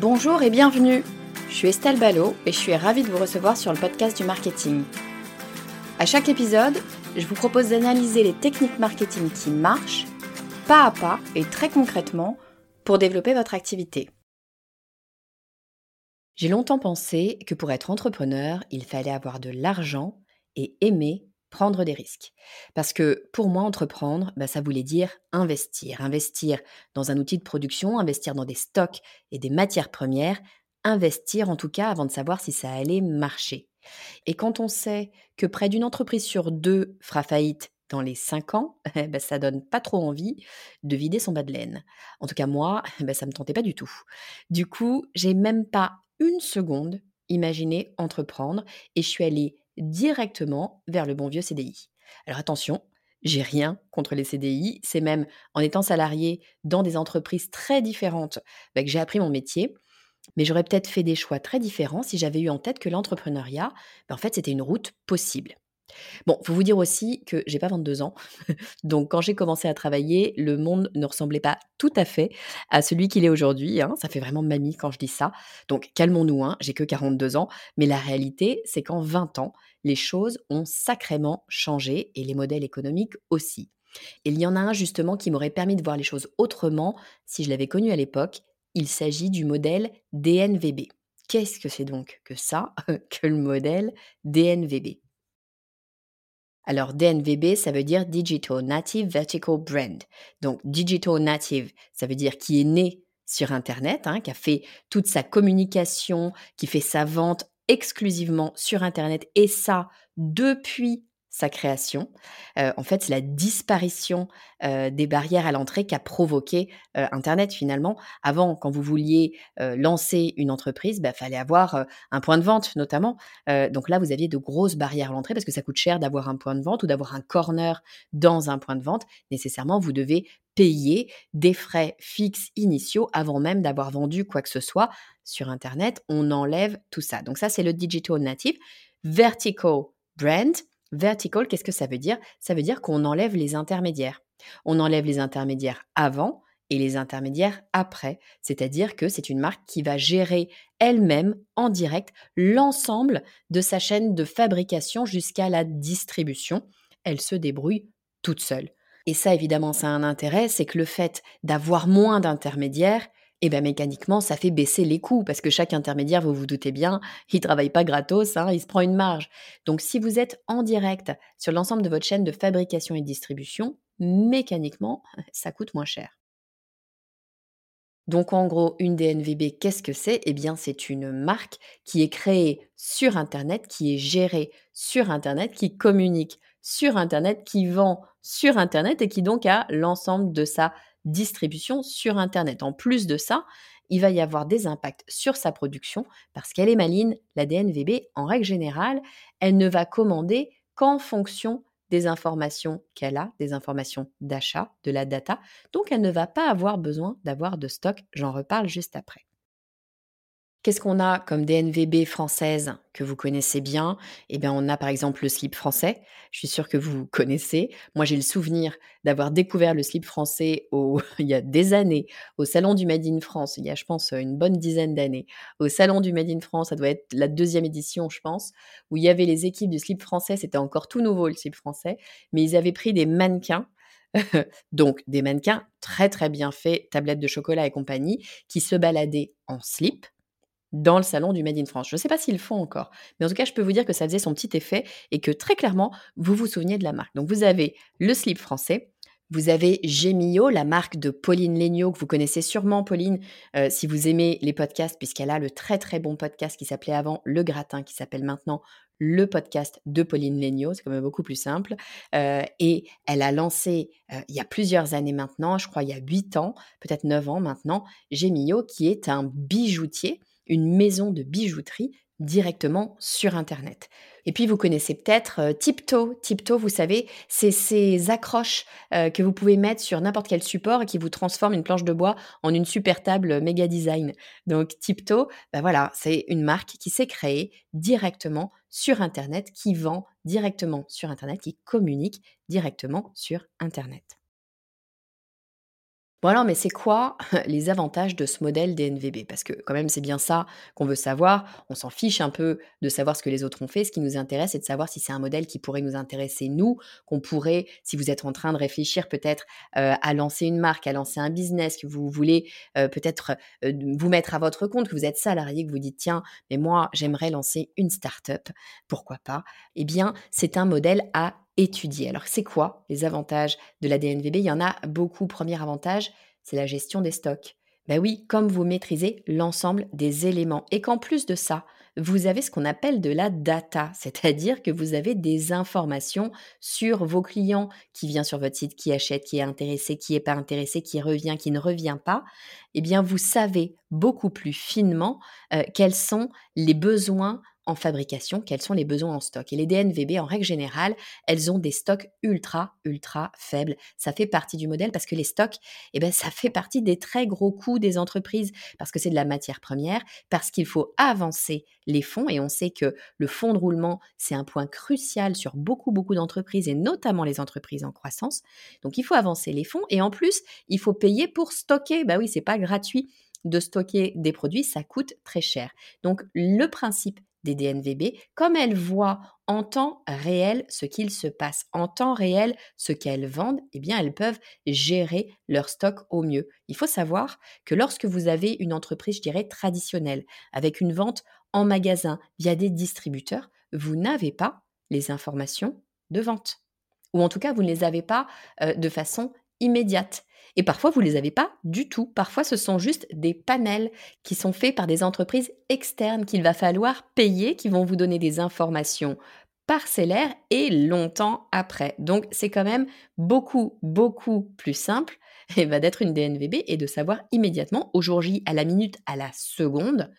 Bonjour et bienvenue. Je suis Estelle Ballot et je suis ravie de vous recevoir sur le podcast du marketing. À chaque épisode, je vous propose d'analyser les techniques marketing qui marchent, pas à pas et très concrètement, pour développer votre activité. J'ai longtemps pensé que pour être entrepreneur, il fallait avoir de l'argent et aimer prendre des risques. Parce que pour moi, entreprendre, bah, ça voulait dire investir. Investir dans un outil de production, investir dans des stocks et des matières premières, investir en tout cas avant de savoir si ça allait marcher. Et quand on sait que près d'une entreprise sur deux fera faillite dans les cinq ans, eh ben, ça donne pas trop envie de vider son bas de laine. En tout cas, moi, ben, ça me tentait pas du tout. Du coup, j'ai même pas une seconde imaginé entreprendre et je suis allée directement vers le bon vieux CDI. Alors attention, j'ai rien contre les CDI, c'est même en étant salarié dans des entreprises très différentes bah, que j'ai appris mon métier. Mais j'aurais peut-être fait des choix très différents si j'avais eu en tête que l'entrepreneuriat, bah, en fait, c'était une route possible. Bon, faut vous dire aussi que j'ai pas 22 ans. Donc, quand j'ai commencé à travailler, le monde ne ressemblait pas tout à fait à celui qu'il est aujourd'hui. Hein. Ça fait vraiment mamie quand je dis ça. Donc, calmons-nous, hein. j'ai que 42 ans. Mais la réalité, c'est qu'en 20 ans, les choses ont sacrément changé et les modèles économiques aussi. Et il y en a un justement qui m'aurait permis de voir les choses autrement si je l'avais connu à l'époque. Il s'agit du modèle DNVB. Qu'est-ce que c'est donc que ça, que le modèle DNVB alors DNVB, ça veut dire Digital Native Vertical Brand. Donc Digital Native, ça veut dire qui est né sur Internet, hein, qui a fait toute sa communication, qui fait sa vente exclusivement sur Internet, et ça depuis sa création. en fait, c'est la disparition des barrières à l'entrée qu'a provoqué Internet finalement. Avant, quand vous vouliez lancer une entreprise, il bah, fallait avoir un point de vente notamment. donc là, vous aviez de grosses barrières à l'entrée parce que ça coûte cher d'avoir un point de vente ou d'avoir un corner dans un point de vente. Nécessairement, vous devez payer des frais fixes initiaux avant même d'avoir vendu quoi que ce soit sur Internet. On enlève tout ça. Donc ça, c'est le digital native. Vertical brand, Vertical, qu'est-ce que ça veut dire? Ça veut dire qu'on enlève les intermédiaires. On enlève les intermédiaires avant et les intermédiaires après. C'est-à-dire que c'est une marque qui va gérer elle-même en direct l'ensemble de sa chaîne de fabrication jusqu'à la distribution. Elle se débrouille toute seule. Et ça, évidemment, ça a un intérêt, c'est que le fait d'avoir moins d'intermédiaires, eh bien mécaniquement, ça fait baisser les coûts parce que chaque intermédiaire, vous vous doutez bien, il travaille pas gratos, hein, il se prend une marge. Donc si vous êtes en direct sur l'ensemble de votre chaîne de fabrication et distribution, mécaniquement, ça coûte moins cher. Donc en gros, une DNVB, qu'est-ce que c'est? Eh bien, c'est une marque qui est créée sur Internet, qui est gérée sur Internet, qui communique sur Internet, qui vend sur Internet et qui donc a l'ensemble de sa distribution sur Internet. En plus de ça, il va y avoir des impacts sur sa production parce qu'elle est maligne, la DNVB, en règle générale, elle ne va commander qu'en fonction des informations qu'elle a, des informations d'achat, de la data. Donc elle ne va pas avoir besoin d'avoir de stock, j'en reparle juste après. Qu'est-ce qu'on a comme DNVB française que vous connaissez bien? Eh bien, on a par exemple le slip français. Je suis sûre que vous connaissez. Moi, j'ai le souvenir d'avoir découvert le slip français il y a des années au Salon du Made in France. Il y a, je pense, une bonne dizaine d'années. Au Salon du Made in France, ça doit être la deuxième édition, je pense, où il y avait les équipes du slip français. C'était encore tout nouveau, le slip français. Mais ils avaient pris des mannequins donc des mannequins très très bien faits, tablettes de chocolat et compagnie, qui se baladaient en slip, dans le salon du Made in France. Je ne sais pas s'ils le font encore, mais en tout cas, je peux vous dire que ça faisait son petit effet et que très clairement, vous vous souveniez de la marque. Donc, vous avez le slip français, vous avez Gemio, la marque de Pauline Legnaud, que vous connaissez sûrement, Pauline, euh, si vous aimez les podcasts, puisqu'elle a le très très bon podcast qui s'appelait avant Le Gratin, qui s'appelle maintenant le podcast de Pauline Legnaud, c'est quand même beaucoup plus simple. Euh, et elle a lancé, euh, il y a plusieurs années maintenant, je crois il y a 8 ans, peut-être 9 ans maintenant, Gemio, qui est un bijoutier une maison de bijouterie directement sur Internet. Et puis, vous connaissez peut-être euh, Tiptoe. Tiptoe, vous savez, c'est ces accroches euh, que vous pouvez mettre sur n'importe quel support et qui vous transforment une planche de bois en une super table méga design. Donc, Tiptoe, ben voilà, c'est une marque qui s'est créée directement sur Internet, qui vend directement sur Internet, qui communique directement sur Internet. Bon alors, mais c'est quoi les avantages de ce modèle DNVB? Parce que quand même, c'est bien ça qu'on veut savoir. On s'en fiche un peu de savoir ce que les autres ont fait. Ce qui nous intéresse, c'est de savoir si c'est un modèle qui pourrait nous intéresser nous, qu'on pourrait, si vous êtes en train de réfléchir peut-être euh, à lancer une marque, à lancer un business, que vous voulez euh, peut-être euh, vous mettre à votre compte, que vous êtes salarié, que vous dites tiens, mais moi j'aimerais lancer une start-up, pourquoi pas? Eh bien, c'est un modèle à Alors, c'est quoi les avantages de la DNVB Il y en a beaucoup. Premier avantage, c'est la gestion des stocks. Ben oui, comme vous maîtrisez l'ensemble des éléments et qu'en plus de ça, vous avez ce qu'on appelle de la data, c'est-à-dire que vous avez des informations sur vos clients qui vient sur votre site, qui achète, qui est intéressé, qui n'est pas intéressé, qui revient, qui ne revient pas. Eh bien, vous savez beaucoup plus finement euh, quels sont les besoins en fabrication, quels sont les besoins en stock. Et les DNVB, en règle générale, elles ont des stocks ultra, ultra faibles. Ça fait partie du modèle parce que les stocks, eh ben, ça fait partie des très gros coûts des entreprises parce que c'est de la matière première, parce qu'il faut avancer les fonds. Et on sait que le fonds de roulement, c'est un point crucial sur beaucoup, beaucoup d'entreprises et notamment les entreprises en croissance. Donc, il faut avancer les fonds et en plus, il faut payer pour stocker. Bah oui, c'est pas gratuit de stocker des produits, ça coûte très cher. Donc le principe des DNVB, comme elles voient en temps réel ce qu'il se passe, en temps réel ce qu'elles vendent, eh bien elles peuvent gérer leur stock au mieux. Il faut savoir que lorsque vous avez une entreprise, je dirais, traditionnelle, avec une vente en magasin via des distributeurs, vous n'avez pas les informations de vente. Ou en tout cas, vous ne les avez pas euh, de façon immédiate. Et parfois, vous ne les avez pas du tout. Parfois, ce sont juste des panels qui sont faits par des entreprises externes qu'il va falloir payer, qui vont vous donner des informations parcellaires et longtemps après. Donc, c'est quand même beaucoup, beaucoup plus simple et va d'être une DNVB et de savoir immédiatement, au jour J, à la minute, à la seconde,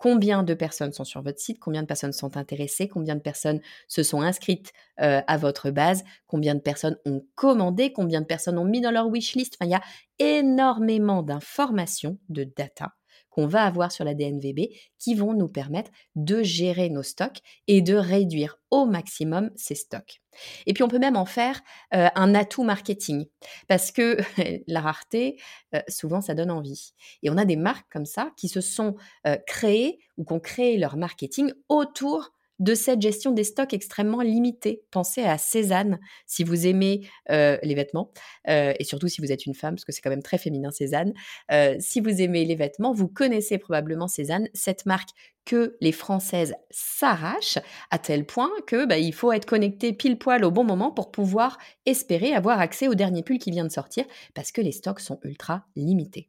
combien de personnes sont sur votre site, combien de personnes sont intéressées, combien de personnes se sont inscrites euh, à votre base, combien de personnes ont commandé, combien de personnes ont mis dans leur wishlist. Enfin, il y a énormément d'informations, de data qu'on va avoir sur la DNVB qui vont nous permettre de gérer nos stocks et de réduire au maximum ces stocks. Et puis on peut même en faire euh, un atout marketing parce que la rareté, euh, souvent ça donne envie. Et on a des marques comme ça qui se sont euh, créées ou qui ont créé leur marketing autour de cette gestion des stocks extrêmement limitée. Pensez à Cézanne si vous aimez euh, les vêtements euh, et surtout si vous êtes une femme parce que c'est quand même très féminin Cézanne. Euh, si vous aimez les vêtements, vous connaissez probablement Cézanne, cette marque que les Françaises s'arrachent à tel point que bah, il faut être connecté pile poil au bon moment pour pouvoir espérer avoir accès au dernier pull qui vient de sortir parce que les stocks sont ultra limités.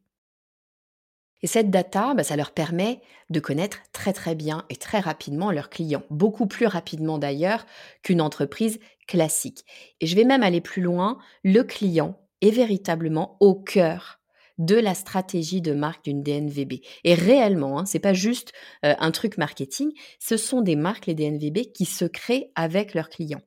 Et cette data, bah, ça leur permet de connaître très très bien et très rapidement leurs clients, beaucoup plus rapidement d'ailleurs qu'une entreprise classique. Et je vais même aller plus loin, le client est véritablement au cœur de la stratégie de marque d'une DNVB. Et réellement, hein, c'est pas juste euh, un truc marketing, ce sont des marques, les DNVB, qui se créent avec leurs clients.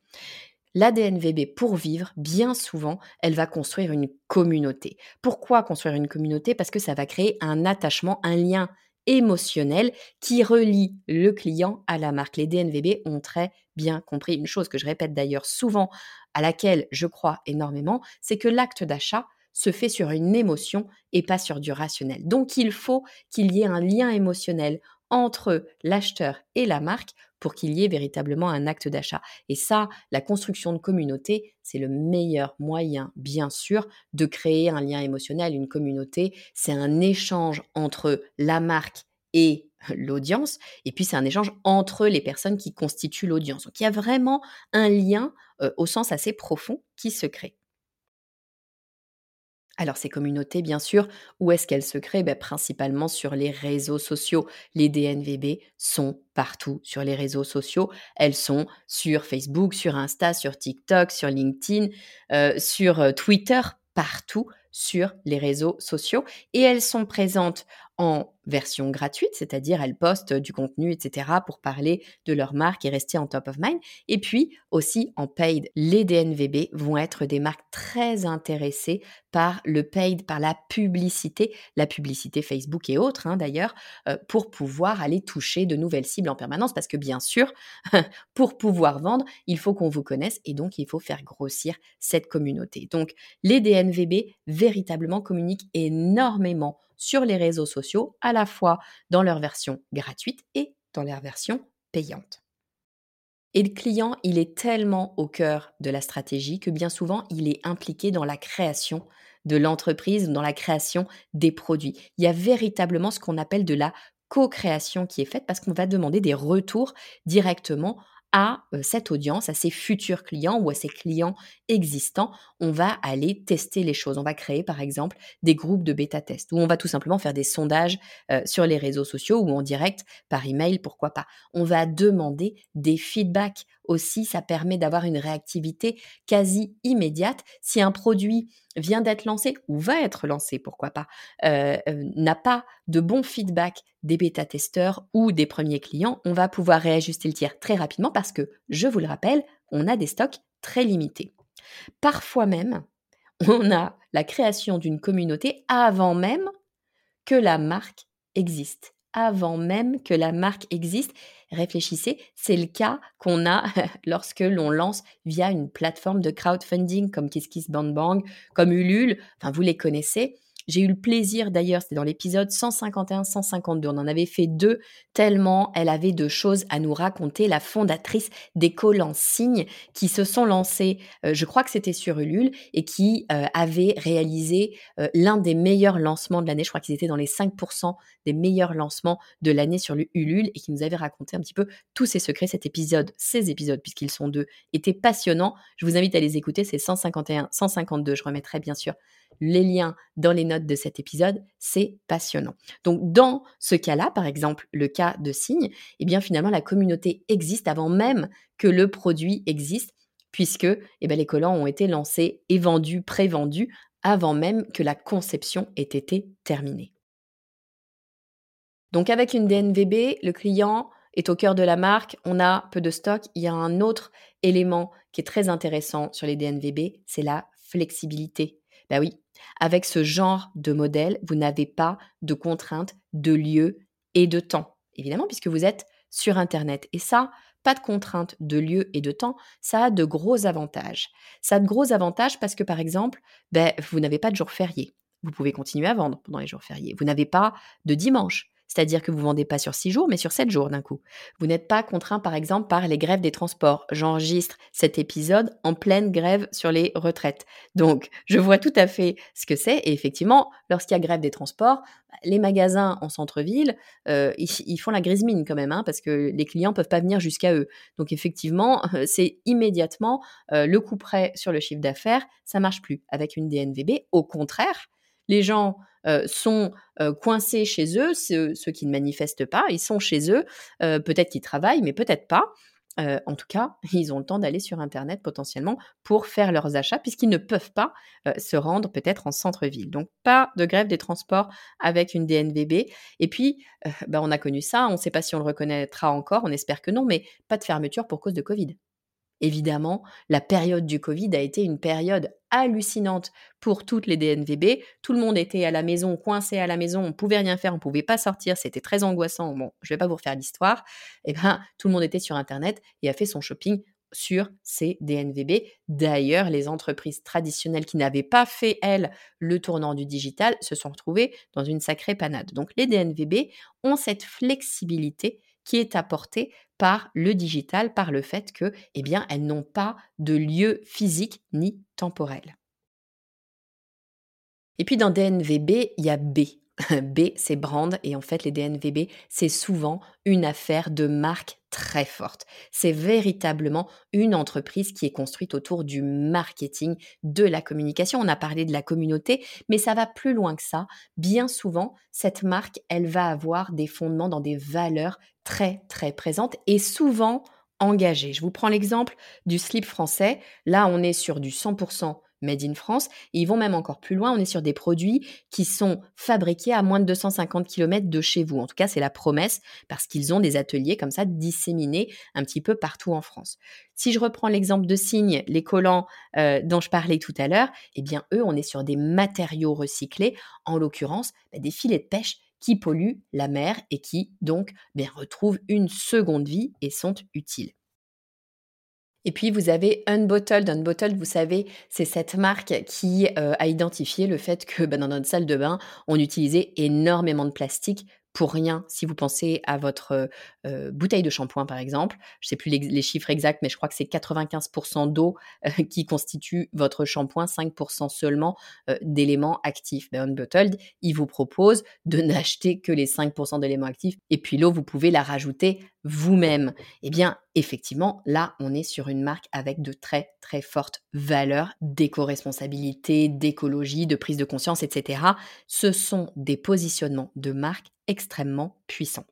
La DNVB, pour vivre, bien souvent, elle va construire une communauté. Pourquoi construire une communauté? Parce que ça va créer un attachement, un lien émotionnel qui relie le client à la marque. Les DNVB ont très bien compris une chose que je répète d'ailleurs souvent, à laquelle je crois énormément, c'est que l'acte d'achat se fait sur une émotion et pas sur du rationnel. Donc il faut qu'il y ait un lien émotionnel entre l'acheteur et la marque pour qu'il y ait véritablement un acte d'achat. Et ça, la construction de communauté, c'est le meilleur moyen, bien sûr, de créer un lien émotionnel. Une communauté, c'est un échange entre la marque et l'audience, et puis c'est un échange entre les personnes qui constituent l'audience. Donc il y a vraiment un lien euh, au sens assez profond qui se crée. Alors ces communautés, bien sûr, où est-ce qu'elles se créent? Ben, Principalement sur les réseaux sociaux. Les DNVB sont partout sur les réseaux sociaux. Elles sont sur Facebook, sur Insta, sur TikTok, sur LinkedIn, euh, sur euh, Twitter, partout sur les réseaux sociaux. Et elles sont présentes en version gratuite, c'est-à-dire elles postent du contenu, etc., pour parler de leur marque et rester en top of mind. Et puis aussi en paid, les DNVB vont être des marques très intéressées par le paid, par la publicité, la publicité Facebook et autres hein, d'ailleurs, euh, pour pouvoir aller toucher de nouvelles cibles en permanence. Parce que bien sûr, pour pouvoir vendre, il faut qu'on vous connaisse et donc il faut faire grossir cette communauté. Donc les DNVB véritablement communiquent énormément sur les réseaux sociaux, la fois dans leur version gratuite et dans leur version payante. Et le client, il est tellement au cœur de la stratégie que bien souvent, il est impliqué dans la création de l'entreprise, dans la création des produits. Il y a véritablement ce qu'on appelle de la co-création qui est faite parce qu'on va demander des retours directement à cette audience, à ses futurs clients ou à ses clients existants, on va aller tester les choses. On va créer par exemple des groupes de bêta-tests où on va tout simplement faire des sondages sur les réseaux sociaux ou en direct par email, pourquoi pas. On va demander des feedbacks aussi, ça permet d'avoir une réactivité quasi immédiate. Si un produit vient d'être lancé ou va être lancé, pourquoi pas, n'a pas de bon feedback des bêta-testeurs ou des premiers clients, on va pouvoir réajuster le tir très rapidement parce que, je vous le rappelle, on a des stocks très limités. Parfois même, on a la création d'une communauté avant même que la marque existe. Avant même que la marque existe. Réfléchissez, c'est le cas qu'on a lorsque l'on lance via une plateforme de crowdfunding comme KissKissBankBank, comme Ulule, vous les connaissez. J'ai eu le plaisir d'ailleurs, c'était dans l'épisode 151-152, on en avait fait deux, tellement elle avait de choses à nous raconter, la fondatrice d'École en Signe, qui se sont lancées, euh, je crois que c'était sur Ulule, et qui euh, avait réalisé euh, l'un des meilleurs lancements de l'année, je crois qu'ils étaient dans les 5% des meilleurs lancements de l'année sur Ulule, et qui nous avait raconté un petit peu tous ses secrets. Cet épisode, ces épisodes, puisqu'ils sont deux, étaient passionnants. Je vous invite à les écouter, c'est 151, 152, je remettrai bien sûr les liens dans les notes de cet épisode, c'est passionnant. Donc dans ce cas-là, par exemple le cas de Signe, eh bien finalement la communauté existe avant même que le produit existe, puisque eh bien, les collants ont été lancés et vendus, pré-vendus, avant même que la conception ait été terminée. Donc avec une DNVB, le client est au cœur de la marque, on a peu de stock. Il y a un autre élément qui est très intéressant sur les DNVB, c'est la flexibilité. Ben oui, avec ce genre de modèle, vous n'avez pas de contraintes de lieu et de temps, évidemment, puisque vous êtes sur Internet. Et ça, pas de contraintes de lieu et de temps, ça a de gros avantages. Ça a de gros avantages parce que, par exemple, ben, vous n'avez pas de jour férié. Vous pouvez continuer à vendre pendant les jours fériés. Vous n'avez pas de dimanche. C'est-à-dire que vous vendez pas sur six jours, mais sur sept jours d'un coup. Vous n'êtes pas contraint, par exemple, par les grèves des transports. J'enregistre cet épisode en pleine grève sur les retraites. Donc, je vois tout à fait ce que c'est. Et effectivement, lorsqu'il y a grève des transports, les magasins en centre-ville, euh, ils, font la grise mine quand même, hein, parce que les clients peuvent pas venir jusqu'à eux. Donc, effectivement, c'est immédiatement euh, le coup près sur le chiffre d'affaires. Ça marche plus avec une DNVB. Au contraire, les gens euh, sont euh, coincés chez eux, ceux, qui ne manifestent pas, ils sont chez eux, euh, peut-être qu'ils travaillent, mais peut-être pas. en tout cas, ils ont le temps d'aller sur Internet potentiellement pour faire leurs achats puisqu'ils ne peuvent pas se rendre peut-être en centre-ville. Donc, pas de grève des transports avec une DNVB. Et puis, bah, on a connu ça, on ne sait pas si on le reconnaîtra encore, on espère que non, mais pas de fermeture pour cause de Covid. Évidemment, la période du Covid a été une période hallucinante pour toutes les DNVB. Tout le monde était à la maison, coincé à la maison, on pouvait rien faire, on pouvait pas sortir, c'était très angoissant. Bon, je vais pas vous refaire l'histoire. Eh ben, tout le monde était sur Internet et a fait son shopping sur ces DNVB. D'ailleurs, les entreprises traditionnelles qui n'avaient pas fait, elles, le tournant du digital, se sont retrouvées dans une sacrée panade. Donc, les DNVB ont cette flexibilité qui est apportée par le digital, par le fait que, eh bien, elles n'ont pas de lieu physique ni temporel. Et puis dans DNVB, il y a B. B, c'est brand, et en fait, les DNVB, c'est souvent une affaire de marque très forte. C'est véritablement une entreprise qui est construite autour du marketing, de la communication. On a parlé de la communauté, mais ça va plus loin que ça. Bien souvent, cette marque, elle va avoir des fondements dans des valeurs très, très présentes et souvent engagées. Je vous prends l'exemple du slip français. Là, on est sur du 100% made in France. Et ils vont même encore plus loin, on est sur des produits qui sont fabriqués à moins de 250 km de chez vous. En tout cas, c'est la promesse parce qu'ils ont des ateliers comme ça disséminés un petit peu partout en France. Si je reprends l'exemple de Signe, les collants euh, dont je parlais tout à l'heure, eh bien eux, on est sur des matériaux recyclés, en l'occurrence bah, des filets de pêche qui polluent la mer et qui donc ben, retrouvent une seconde vie et sont utiles. Et puis vous avez Unbottled. Unbottled, vous savez, c'est cette marque qui euh, a identifié le fait que ben, dans notre salle de bain, on utilisait énormément de plastique pour rien si vous pensez à votre bouteille de shampoing par exemple. Je ne sais plus les, chiffres exacts, mais je crois que c'est 95% d'eau qui constitue votre shampoing, 5% seulement d'éléments actifs. Ben, Unbottled, il vous propose de n'acheter que les 5% d'éléments actifs et puis l'eau, vous pouvez la rajouter vous-même. Eh bien, effectivement, là, on est sur une marque avec de très très fortes valeurs d'éco-responsabilité, d'écologie, de prise de conscience, etc. Ce sont des positionnements de marque extrêmement puissants.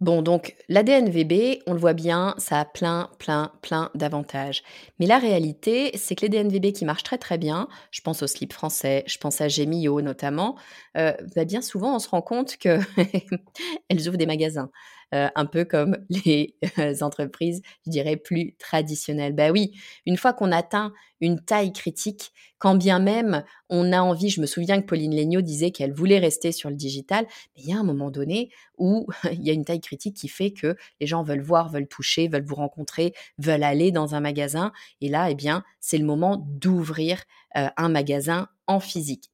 Bon, donc l'ADNVB, on le voit bien, ça a plein, plein, plein d'avantages. Mais la réalité, c'est que les DNVB qui marchent très, très bien, je pense au slip français, je pense à Gemio notamment, euh, bah, bien souvent, on se rend compte qu'elles ouvrent des magasins. Euh, un peu comme les euh, entreprises, je dirais, plus traditionnelles. Ben oui, une fois qu'on atteint une taille critique, quand bien même on a envie, je me souviens que Pauline Legnaud disait qu'elle voulait rester sur le digital, mais il y a un moment donné où il y a une taille critique qui fait que les gens veulent voir, veulent toucher, veulent vous rencontrer, veulent aller dans un magasin. Et là, eh bien, c'est le moment d'ouvrir euh, un magasin en physique.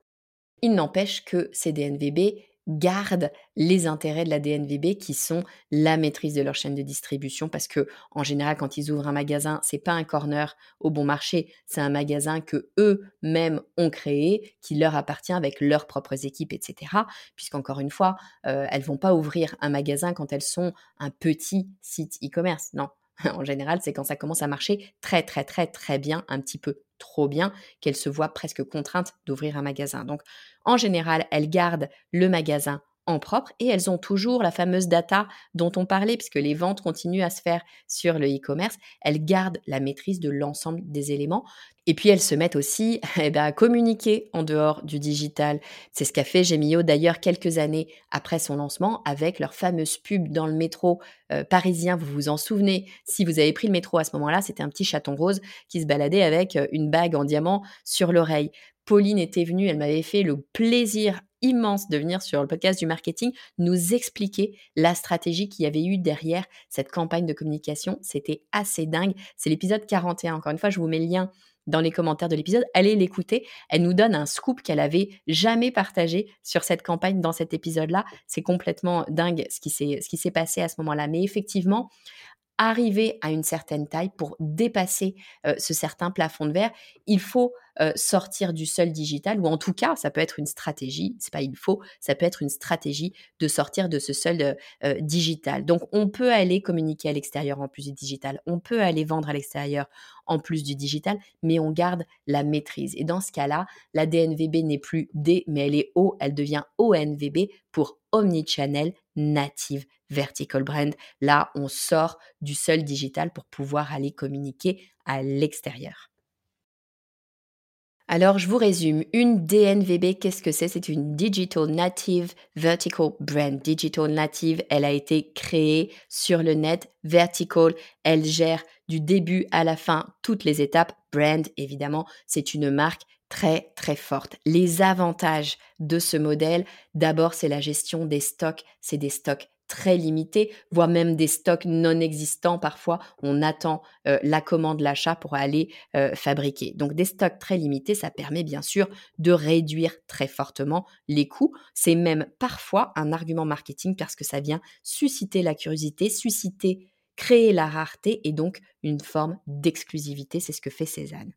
Il n'empêche que ces DNVB gardent les intérêts de la DNVB qui sont la maîtrise de leur chaîne de distribution parce que en général quand ils ouvrent un magasin c'est pas un corner au bon marché c'est un magasin que eux-mêmes ont créé qui leur appartient avec leurs propres équipes etc puisqu'encore une fois euh, elles vont pas ouvrir un magasin quand elles sont un petit site e-commerce non en général, c'est quand ça commence à marcher très très très très bien, un petit peu trop bien, qu'elles se voient presque contraintes d'ouvrir un magasin. Donc en général, elles gardent le magasin en propre et elles ont toujours la fameuse data dont on parlait puisque les ventes continuent à se faire sur le e-commerce. Elles gardent la maîtrise de l'ensemble des éléments et puis elles se mettent aussi eh ben, à communiquer en dehors du digital. C'est ce qu'a fait Gemio d'ailleurs quelques années après son lancement avec leur fameuse pub dans le métro euh, parisien. Vous vous en souvenez Si vous avez pris le métro à ce moment-là, c'était un petit chaton rose qui se baladait avec euh, une bague en diamant sur l'oreille. Pauline était venue, elle m'avait fait le plaisir immense de venir sur le podcast du marketing nous expliquer la stratégie qu'il y avait eu derrière cette campagne de communication. C'était assez dingue. C'est l'épisode 41. Encore une fois, je vous mets le lien dans les commentaires de l'épisode. Allez l'écouter. Elle nous donne un scoop qu'elle avait jamais partagé sur cette campagne dans cet épisode-là. C'est complètement dingue ce qui s'est passé à ce moment-là. Mais effectivement, arriver à une certaine taille, pour dépasser euh, ce certain plafond de verre, il faut euh, sortir du seul digital, ou en tout cas, ça peut être une stratégie, c'est pas il faut, ça peut être une stratégie de sortir de ce seul euh, digital. Donc, on peut aller communiquer à l'extérieur en plus du digital, on peut aller vendre à l'extérieur en plus du digital, mais on garde la maîtrise. Et dans ce cas-là, la DNVB n'est plus D, mais elle est O, elle devient ONVB pour Omnichannel Native Vertical Brand. Là, on sort du seul digital pour pouvoir aller communiquer à l'extérieur. Alors, je vous résume. Une DNVB, qu'est-ce que c'est? C'est une Digital Native Vertical Brand. Digital Native, elle a été créée sur le net. Vertical, elle gère du début à la fin toutes les étapes. Brand, évidemment, c'est une marque très très forte. Les avantages de ce modèle, d'abord, c'est la gestion des stocks. C'est des stocks très limité, voire même des stocks non existants. Parfois, on attend euh, la commande, l'achat pour aller euh, fabriquer. Donc, des stocks très limités, ça permet bien sûr de réduire très fortement les coûts. C'est même parfois un argument marketing parce que ça vient susciter la curiosité, susciter, créer la rareté et donc une forme d'exclusivité. C'est ce que fait Cézanne.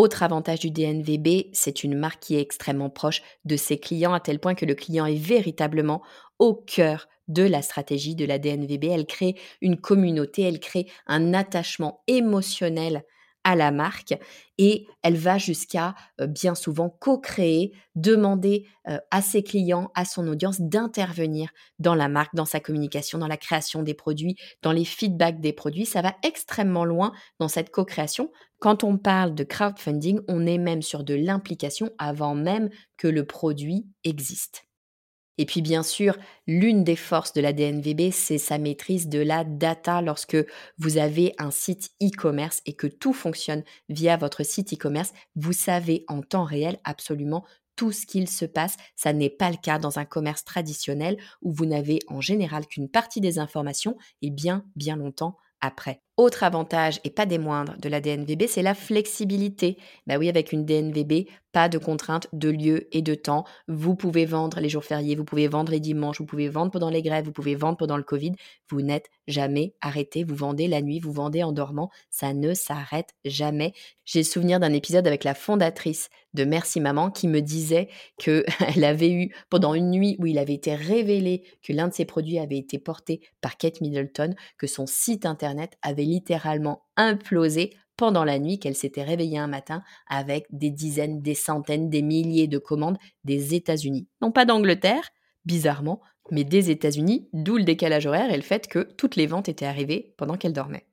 Autre avantage du DNVB, c'est une marque qui est extrêmement proche de ses clients à tel point que le client est véritablement au cœur de la stratégie de la DNVB. Elle crée une communauté, elle crée un attachement émotionnel à la marque et elle va jusqu'à bien souvent co-créer, demander à ses clients, à son audience d'intervenir dans la marque, dans sa communication, dans la création des produits, dans les feedbacks des produits. Ça va extrêmement loin dans cette co-création. Quand on parle de crowdfunding, on est même sur de l'implication avant même que le produit existe. Et puis bien sûr, l'une des forces de la DNVB, c'est sa maîtrise de la data lorsque vous avez un site e-commerce et que tout fonctionne via votre site e-commerce. Vous savez en temps réel absolument tout ce qu'il se passe. Ça n'est pas le cas dans un commerce traditionnel où vous n'avez en général qu'une partie des informations et bien, bien longtemps après. Autre avantage, et pas des moindres, de la DNVB, c'est la flexibilité. Bah oui, avec une DNVB, pas de contraintes de lieu et de temps. Vous pouvez vendre les jours fériés, vous pouvez vendre les dimanches, vous pouvez vendre pendant les grèves, vous pouvez vendre pendant le Covid. Vous n'êtes jamais arrêté. Vous vendez la nuit, vous vendez en dormant. Ça ne s'arrête jamais. J'ai souvenir d'un épisode avec la fondatrice de Merci Maman qui me disait qu'elle avait eu, pendant une nuit où il avait été révélé que l'un de ses produits avait été porté par Kate Middleton, que son site internet avait littéralement implosé pendant la nuit, qu'elle s'était réveillée un matin avec des dizaines, des centaines, des milliers de commandes des États-Unis. Non pas d'Angleterre, bizarrement, mais des États-Unis, d'où le décalage horaire et le fait que toutes les ventes étaient arrivées pendant qu'elle dormait.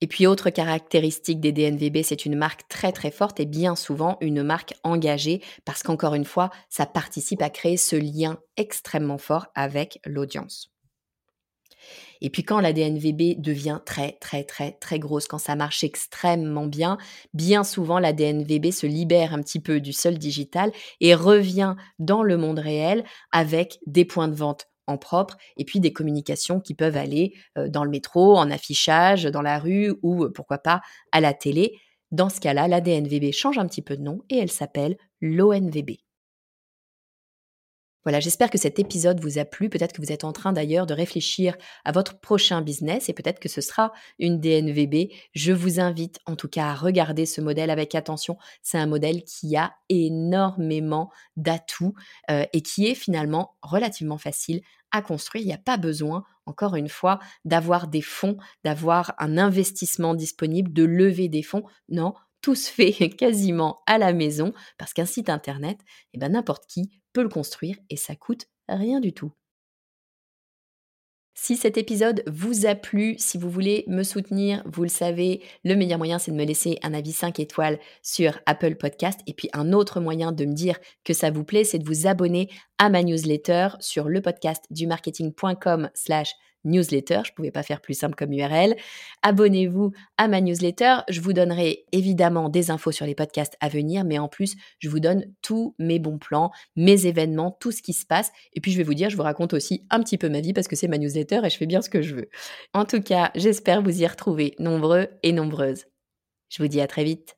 Et puis autre caractéristique des DNVB, c'est une marque très très forte et bien souvent une marque engagée parce qu'encore une fois, ça participe à créer ce lien extrêmement fort avec l'audience. Et puis quand la DNVB devient très très très très grosse, quand ça marche extrêmement bien, bien souvent la DNVB se libère un petit peu du sol digital et revient dans le monde réel avec des points de vente en propre et puis des communications qui peuvent aller euh, dans le métro, en affichage, dans la rue ou euh, pourquoi pas à la télé. Dans ce cas-là, la DNVB change un petit peu de nom et elle s'appelle l'ONVB. Voilà, j'espère que cet épisode vous a plu. Peut-être que vous êtes en train d'ailleurs de réfléchir à votre prochain business et peut-être que ce sera une DNVB. Je vous invite en tout cas à regarder ce modèle avec attention. C'est un modèle qui a énormément d'atouts euh, et qui est finalement relativement facile à construire. Il n'y a pas besoin, encore une fois, d'avoir des fonds, d'avoir un investissement disponible, de lever des fonds. Non, tout se fait quasiment à la maison parce qu'un site internet, eh ben, n'importe qui peut le construire et ça coûte rien du tout. Si cet épisode vous a plu, si vous voulez me soutenir, vous le savez, le meilleur moyen c'est de me laisser un avis 5 étoiles sur Apple Podcast. Et puis un autre moyen de me dire que ça vous plaît, c'est de vous abonner à ma newsletter sur le podcast du marketing.com slash newsletter. Je ne pouvais pas faire plus simple comme URL. Abonnez-vous à ma newsletter. Je vous donnerai évidemment des infos sur les podcasts à venir, mais en plus, je vous donne tous mes bons plans, mes événements, tout ce qui se passe. Et puis, je vais vous dire, je vous raconte aussi un petit peu ma vie parce que c'est ma newsletter et je fais bien ce que je veux. En tout cas, j'espère vous y retrouver nombreux et nombreuses. Je vous dis à très vite.